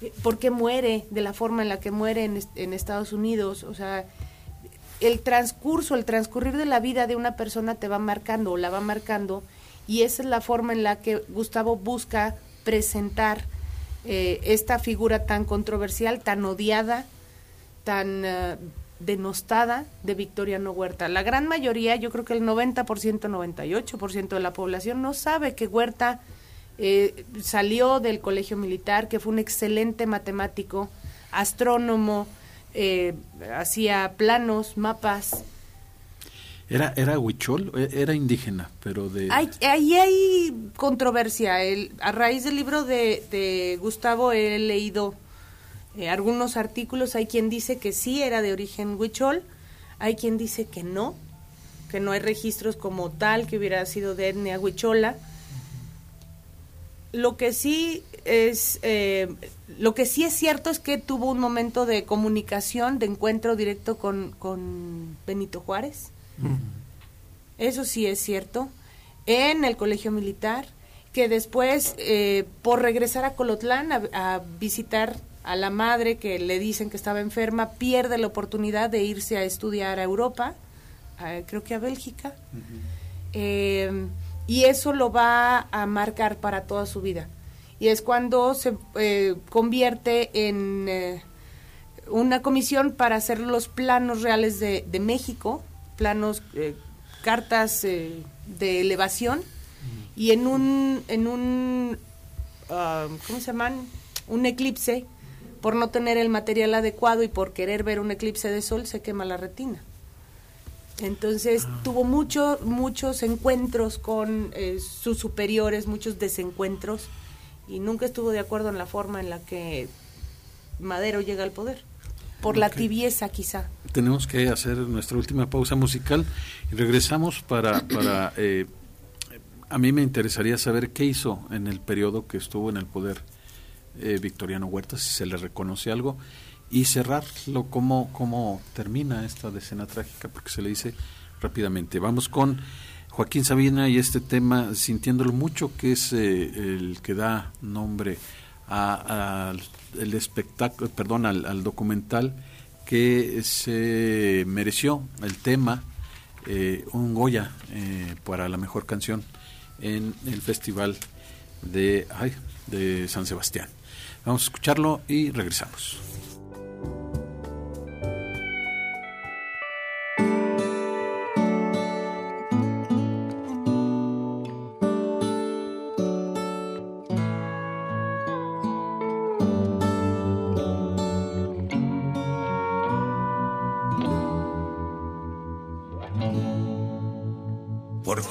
eh, por qué muere de la forma en la que muere en, en Estados Unidos, o sea, el transcurso, el transcurrir de la vida de una persona te va marcando o la va marcando y esa es la forma en la que Gustavo busca presentar eh, esta figura tan controversial, tan odiada, tan uh, denostada de Victoriano Huerta. La gran mayoría, yo creo que el 90%, 98% de la población no sabe que Huerta eh, salió del colegio militar, que fue un excelente matemático, astrónomo, eh, hacía planos, mapas. Era, era huichol, e, era indígena, pero de... Hay, ahí hay controversia. El, a raíz del libro de, de Gustavo he leído eh, algunos artículos. Hay quien dice que sí era de origen huichol, hay quien dice que no, que no hay registros como tal, que hubiera sido de etnia huichola. Lo que sí es eh, lo que sí es cierto es que tuvo un momento de comunicación, de encuentro directo con, con Benito Juárez. Eso sí es cierto. En el colegio militar, que después, eh, por regresar a Colotlán a, visitar a la madre que le dicen que estaba enferma, pierde la oportunidad de irse a estudiar a Europa, creo que a Bélgica. Eh, y eso lo va a marcar para toda su vida. Y es cuando se eh, convierte en eh, una comisión para hacer los planos reales de, de México, planos, eh, cartas de elevación, y en un, en un ah, ¿cómo se llaman? Un eclipse, por no tener el material adecuado y por querer ver un eclipse de sol, se quema la retina. Entonces ah. tuvo mucho, muchos encuentros con eh, sus superiores, muchos desencuentros y nunca estuvo de acuerdo en la forma en la que Madero llega al poder. Por la tibieza quizá. Tenemos que hacer nuestra última pausa musical y regresamos para... para eh, a mí me interesaría saber qué hizo en el periodo que estuvo en el poder eh, Victoriano Huerta, si se le reconoce algo y cerrarlo, cómo, cómo termina esta decena trágica, porque se le dice rápidamente. Vamos con Joaquín Sabina y este tema, sintiéndolo mucho, que es eh, el que da nombre al el espectáculo, perdón, al, documental que se mereció el tema eh, un Goya eh, para la mejor canción en el festival de San Sebastián. Vamos a escucharlo y regresamos.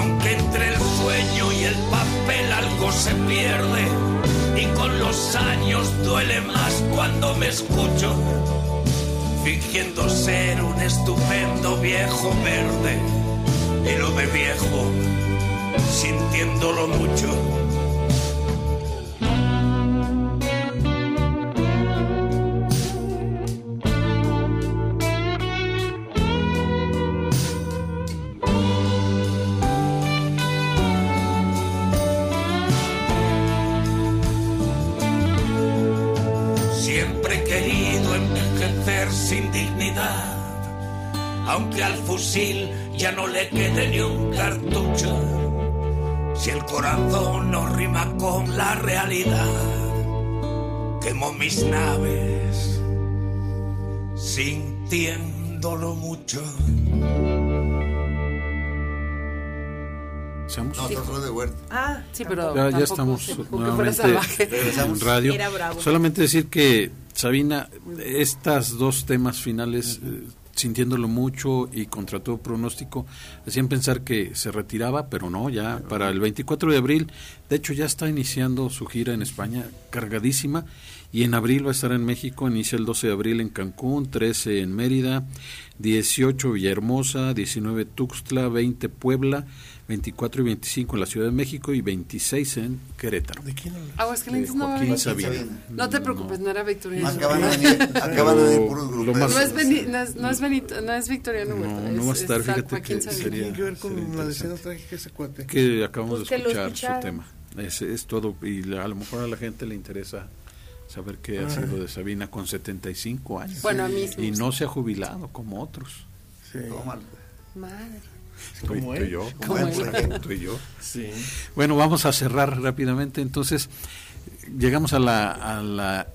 Aunque entre el sueño y el papel algo se pierde, y con los años duele más cuando me escucho, fingiendo ser un estupendo viejo verde, y lo de viejo, sintiéndolo mucho. Fusil ya no le quede ni un cartucho. Si el corazón no rima con la realidad, quemo mis naves sintiéndolo mucho. Seamos- No, estamos de Huerta. Ah, Sí, pero Ya, ya tampoco estamos se- nuevamente en radio. Solamente decir que, Sabina, estas dos temas finales, eh, sintiéndolo mucho y contra todo pronóstico, hacían pensar que se retiraba, pero no, ya para el 24 de abril, de hecho ya está iniciando su gira en España, cargadísima, y en abril va a estar en México, inicia el 12 de abril en Cancún, 13 en Mérida, 18 Villahermosa, 19 Tuxtla, 20 Puebla, 24 y 25 en la Ciudad de México y 26 en Querétaro. ¿De quién habla? Aguascalientes no Joaquín. Sabina. Sabina. No te preocupes, no era Victoriano. Acaban de venir, acaban de venir puros grupos. más- No es, Beni- no es, no es Benito, no es Victoriano No, Huerta. no es- va a estar, es fíjate Joaquín que Sabina. sería- Tiene que ver con la escena trágica ese cuate. que acabamos Pues de escuchar su tema. Es, es todo, y la- a lo mejor a la gente le interesa saber qué ha sido de Sabina con 75 años. Bueno, a mí Y no se ha jubilado como otros. Sí. Tómalo. Madre. Como tú, él. y yo. Como él. Tú y yo. Sí. Bueno, vamos a cerrar rápidamente. Entonces, llegamos a la, a la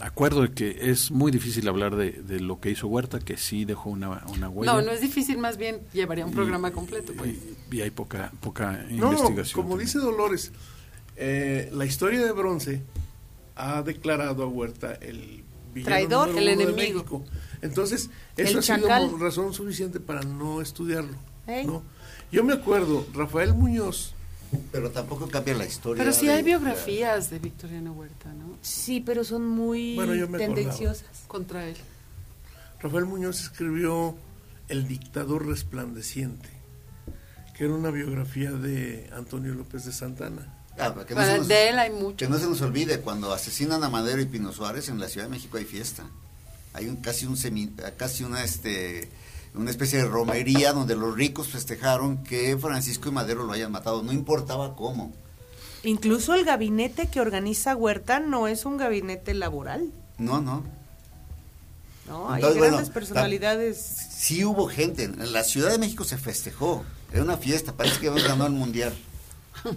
acuerdo de que es muy difícil hablar de, de lo que hizo Huerta, que sí dejó una, una huella. No, no es difícil, más bien llevaría un Y- programa completo. pues. Y, y hay poca, poca No, investigación. como también. dice Dolores, eh, la historia de bronce ha declarado a Huerta el Traidor, el enemigo. Entonces, eso El ha sido chacal. razón suficiente para no estudiarlo. ¿No? Yo me acuerdo, Rafael Muñoz, Pero tampoco cambia la historia. Pero sí de- hay biografías de Victoriano Huerta, ¿no? Sí, pero son muy Bueno, acordaba. tendenciosas. Contra él. Rafael Muñoz escribió El dictador resplandeciente, que era una biografía de Antonio López de Santana. Ah, que, no Bueno, se nos, de él hay que mucho. no se nos olvide, cuando asesinan a Madero y Pino Suárez en la Ciudad de México hay fiesta. Hay un, casi, un semi- casi una, este, una especie de romería donde los ricos festejaron que Francisco y Madero lo hayan matado, no importaba cómo. Incluso el gabinete que organiza Huerta no es un gabinete laboral. No, no. No, hay Entonces, bueno, grandes personalidades. Sí hubo gente, en la Ciudad de México se festejó, era una fiesta, parece que habíamos ganado el Mundial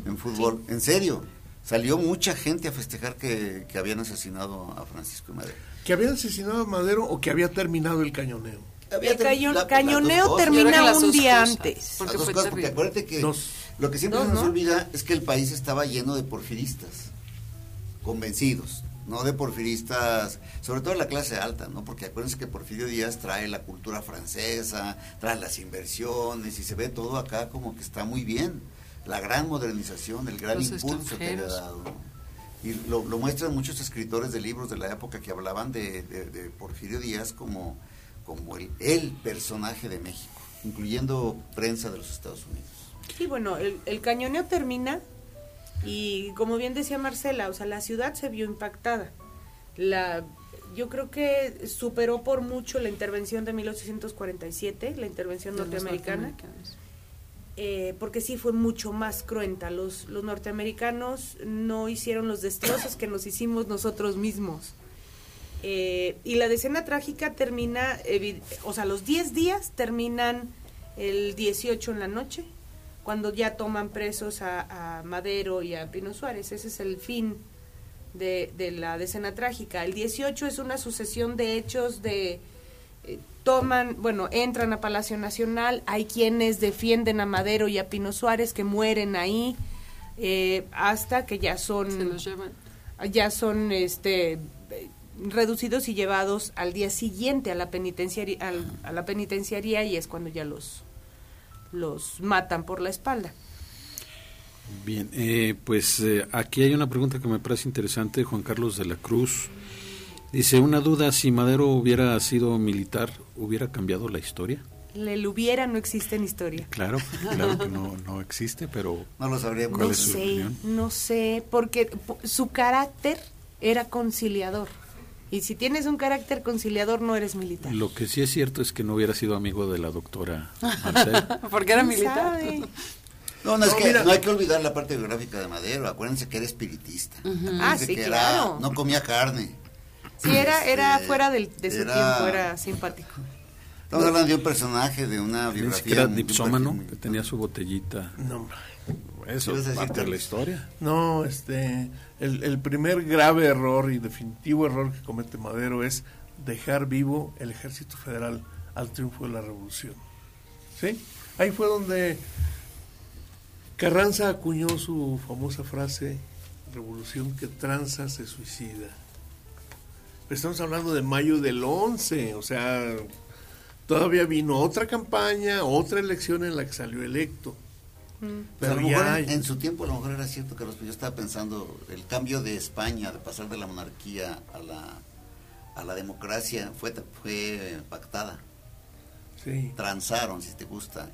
en fútbol, en serio. Salió mucha gente a festejar que, que habían asesinado a Francisco y Madero. Que habían asesinado a Madero o que había terminado el cañoneo. Había El caño- la- cañoneo termina un día cosas, antes. Porque Las dos fue cosas, porque terrible. acuérdate que Dos. lo que siempre Dos, se nos ¿no? olvida es que el país estaba lleno de porfiristas, convencidos, no de porfiristas, sobre todo la clase alta, ¿no? Porque acuérdense que Porfirio Díaz trae la cultura francesa, trae las inversiones y se ve todo acá como que está muy bien. La gran modernización, el gran Los impulso que le ha dado. ¿no? Y lo, lo muestran muchos escritores de libros de la época que hablaban de, de- de Porfirio Díaz como, como el, el personaje de México, incluyendo prensa de los Estados Unidos. Sí, bueno, el, el cañoneo termina y como bien decía Marcela, o sea, la ciudad se vio impactada. La, yo creo que superó por mucho la intervención de 1847, la intervención De norteamericana, eh, porque sí fue mucho más cruenta. Los, los norteamericanos no hicieron los destrozos que nos hicimos nosotros mismos. Eh, y la decena trágica termina, o sea, los 10 días terminan el 18 en la noche, cuando ya toman presos a, a Madero y a Pino Suárez. Ese es el fin de, de la decena trágica. El 18 es una sucesión de hechos de... eh, toman, bueno, entran a Palacio Nacional, hay quienes defienden a Madero y a Pino Suárez que mueren ahí, eh, hasta que ya son Se los llevan. ya son este reducidos y llevados al día siguiente a la penitenciaria al- a la penitenciaría y es cuando ya los los matan por la espalda. Bien, eh, pues eh, aquí hay una pregunta que me parece interesante, Juan Carlos de la Cruz. Dice, una duda, si Madero hubiera sido militar, ¿hubiera cambiado la historia? El hubiera no existe en historia. Claro, claro que no, no existe, pero No lo sabríamos. ¿Cuál No es su sé, opinión? no sé, porque po- su carácter era conciliador. Y si tienes un carácter conciliador no eres militar. lo que sí es cierto es que no hubiera sido amigo de la doctora Marcela. Porque era ¿Quién militar. sabe? No, no, es No, que mira. no hay que olvidar la parte biográfica de Madero. Acuérdense que era espiritista. Ah, Acuérdense sí, que claro. no comía carne. Sí, era, era Este, fuera del- de su era- tiempo, era simpático. Estamos hablando de un personaje, de una biografía. que era dipsómano, que tenía su botellita. No. Eso, ¿Qué ibas a decir, parte de la historia. No, este, el, el primer grave error y definitivo error que comete Madero es dejar vivo el ejército federal al triunfo de la revolución. ¿Sí? Ahí fue donde Carranza acuñó su famosa frase, revolución que tranza se suicida. Pero estamos hablando de mayo del 11, o sea, todavía vino otra campaña, otra elección en la que salió electo. Pues a Pero lo mejor en, en su tiempo a lo mejor era cierto, Carlos, pero yo estaba pensando, el cambio de España, de pasar de la monarquía a la, a la democracia, fue, fue pactada. Sí. Transaron, si te gusta.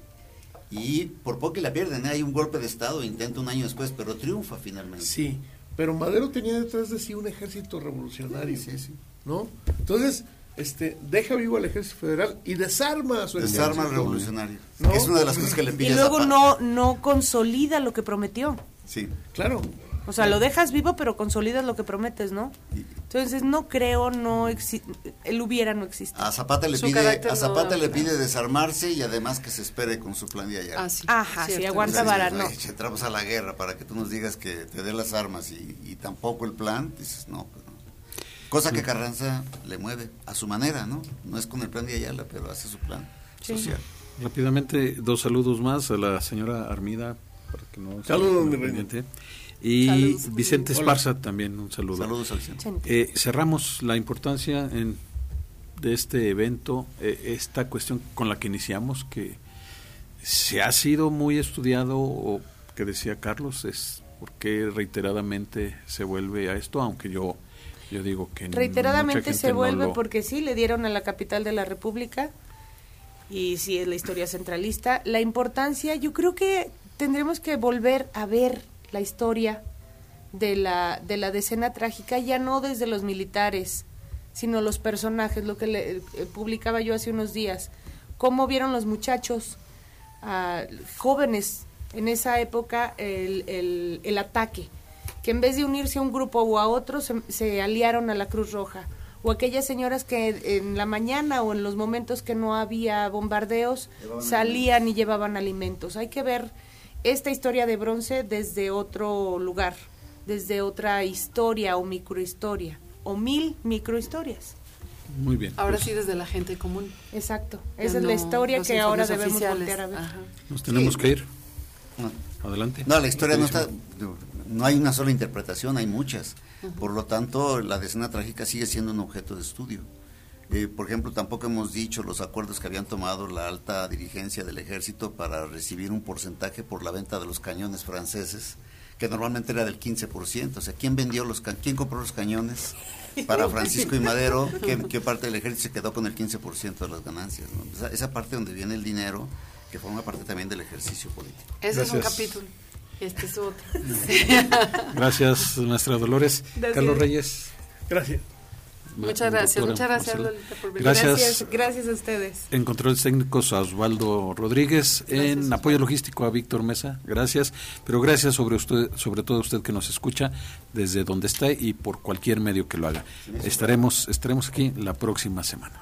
Y por poco que la pierden, ¿eh? hay un golpe de Estado, intenta un año después, pero triunfa finalmente. Sí, pero Madero tenía detrás de sí un ejército revolucionario, Sí, sí. ¿no? Entonces, este, deja vivo al ejército federal y desarma a su Desarma al ejército. revolucionario. ¿No? Es una de las cosas que le pide Y luego no, no consolida lo que prometió. Sí. Claro. O sea, lo dejas vivo, pero consolidas lo que prometes, ¿no? Entonces, no creo, no exi- el hubiera no existe. A Zapata le Su pide, a Zapata no- le pide desarmarse y además que se espere con su plan de allá. Ah, sí. Ajá, sí, aguanta vara, no. "Oye, entramos a la guerra para que tú nos digas que te dé las armas y, y tampoco el plan, dices, no, pues no. Cosa que Carranza le mueve a su manera, ¿no? No es con el plan de Ayala, pero hace su plan social. Rápidamente, dos saludos más a la señora Armida, para que no se Saludos, mi reina. Y Saludos. Vicente Hola. Esparza también, un saludo. Saludos. Eh, cerramos la importancia en- de este evento, eh, esta cuestión con la que iniciamos, que se ha sido muy estudiado, o que decía Carlos, es porque reiteradamente se vuelve a esto, aunque yo, yo digo que Reiteradamente se no vuelve lo- porque sí, le dieron a la capital de la República y sí es la historia centralista. La importancia, yo creo que tendremos que volver a ver la historia de la, de la decena trágica, ya no desde los militares, sino los personajes, lo que le, eh, publicaba yo hace unos días, cómo vieron los muchachos ah, jóvenes en esa época el, el, el ataque, que en vez de unirse a un grupo o a otro, se, se aliaron a la Cruz Roja, o aquellas señoras que en la mañana o en los momentos que no había bombardeos salían y llevaban alimentos. Hay que ver esta historia de bronce desde otro lugar, desde otra historia o microhistoria, o mil microhistorias. Muy bien. Ahora pues, sí desde la gente común. Exacto. Esa es la historia que ahora debemos oficiales. voltear a ver. Ajá. Nos tenemos Sí. que ir. No. Adelante. No, la historia no está. No hay una sola interpretación, hay muchas. Por lo tanto, la decena trágica sigue siendo un objeto de estudio. Eh, por ejemplo, tampoco hemos dicho los acuerdos que habían tomado la alta dirigencia del ejército para recibir un porcentaje por la venta de los cañones franceses, que normalmente era del 15%. O sea, ¿quién vendió los ca- quién compró los cañones para Francisco y Madero? ¿Qué, qué parte del ejército se quedó con el 15% de las ganancias? no? Esa, esa parte donde viene el dinero que forma parte también del ejercicio político. Ese es un capítulo. Este es otro. Gracias, maestra Dolores. Carlos Reyes. Gracias. Muchas gracias, muchas gracias Lolita por venir. Gracias. gracias, a ustedes. En controles técnicos a Osvaldo Rodríguez, en apoyo logístico a Víctor Mesa, gracias, pero gracias sobre usted, sobre todo a usted que nos escucha desde donde está y por cualquier medio que lo haga. Estaremos, estaremos aquí la próxima semana.